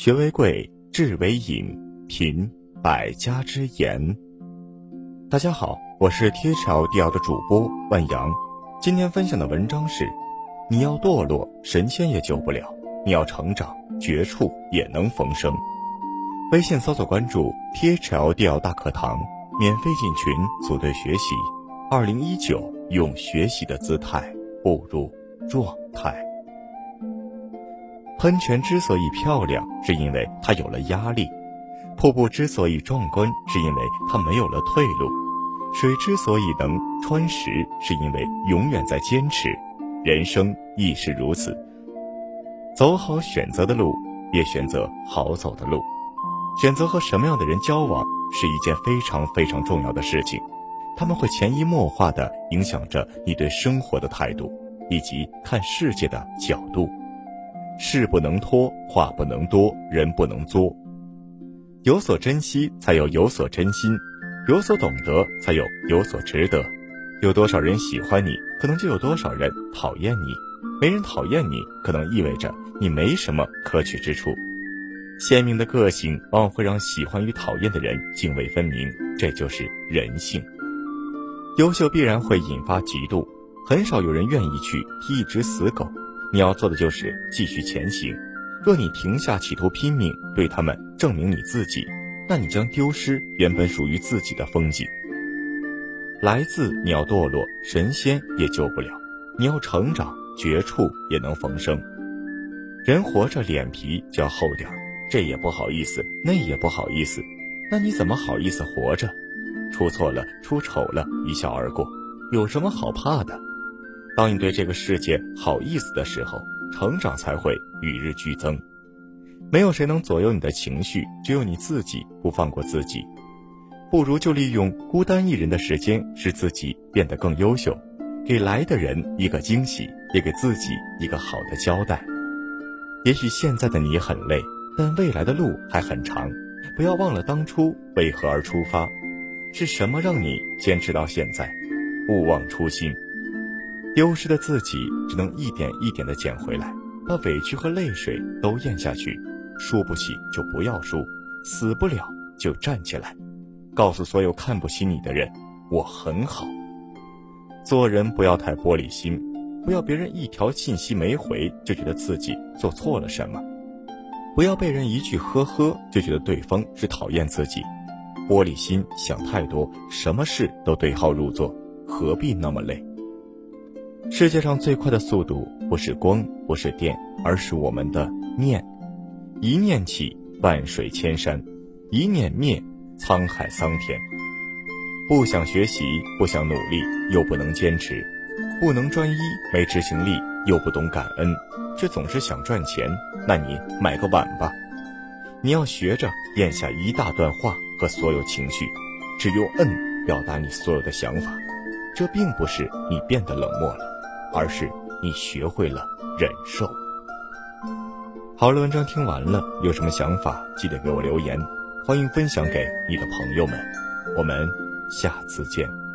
学为贵，智为引，品百家之言。大家好，我是天朝第二的主播万阳。今天分享的文章是：你要堕落，神仙也救不了；你要成长，绝处也能逢生。微信搜索关注“天朝第二大课堂”，免费进群组队学习。二零一九，用学习的姿态步入状态。喷泉之所以漂亮，是因为它有了压力；瀑布之所以壮观，是因为它没有了退路；水之所以能穿石，是因为永远在坚持。人生亦是如此，走好选择的路，也选择好走的路。选择和什么样的人交往，是一件非常非常重要的事情，他们会潜移默化地影响着你对生活的态度，以及看世界的角度。事不能拖，话不能多，人不能作。有所珍惜，才有有所真心；有所懂得，才有有所值得。有多少人喜欢你，可能就有多少人讨厌你。没人讨厌你，可能意味着你没什么可取之处。鲜明的个性往往会让喜欢与讨厌的人泾渭分明，这就是人性。优秀必然会引发嫉妒，很少有人愿意去踢一只死狗。你要做的就是继续前行。若你停下企图拼命对他们证明你自己，那你将丢失原本属于自己的风景。来自你要堕落，神仙也救不了；你要成长，绝处也能逢生。人活着脸皮就要厚点儿，这也不好意思，那也不好意思，那你怎么好意思活着？出错了，出丑了，一笑而过，有什么好怕的？当你对这个世界好意思的时候，成长才会与日俱增。没有谁能左右你的情绪，只有你自己不放过自己。不如就利用孤单一人的时间，使自己变得更优秀，给来的人一个惊喜，也给自己一个好的交代。也许现在的你很累，但未来的路还很长。不要忘了当初为何而出发，是什么让你坚持到现在？勿忘初心。丢失的自己，只能一点一点的捡回来，把委屈和泪水都咽下去。输不起就不要输，死不了就站起来，告诉所有看不起你的人，我很好。做人不要太玻璃心，不要别人一条信息没回就觉得自己做错了什么，不要被人一句呵呵就觉得对方是讨厌自己。玻璃心想太多，什么事都对号入座，何必那么累？世界上最快的速度不是光，不是电，而是我们的念。一念起，万水千山；一念灭，沧海桑田。不想学习，不想努力，又不能坚持；不能专一，没执行力，又不懂感恩，却总是想赚钱。那你买个碗吧。你要学着咽下一大段话和所有情绪，只用“嗯”表达你所有的想法。这并不是你变得冷漠了。而是你学会了忍受。好了，文章听完了，有什么想法记得给我留言，欢迎分享给你的朋友们。我们下次见。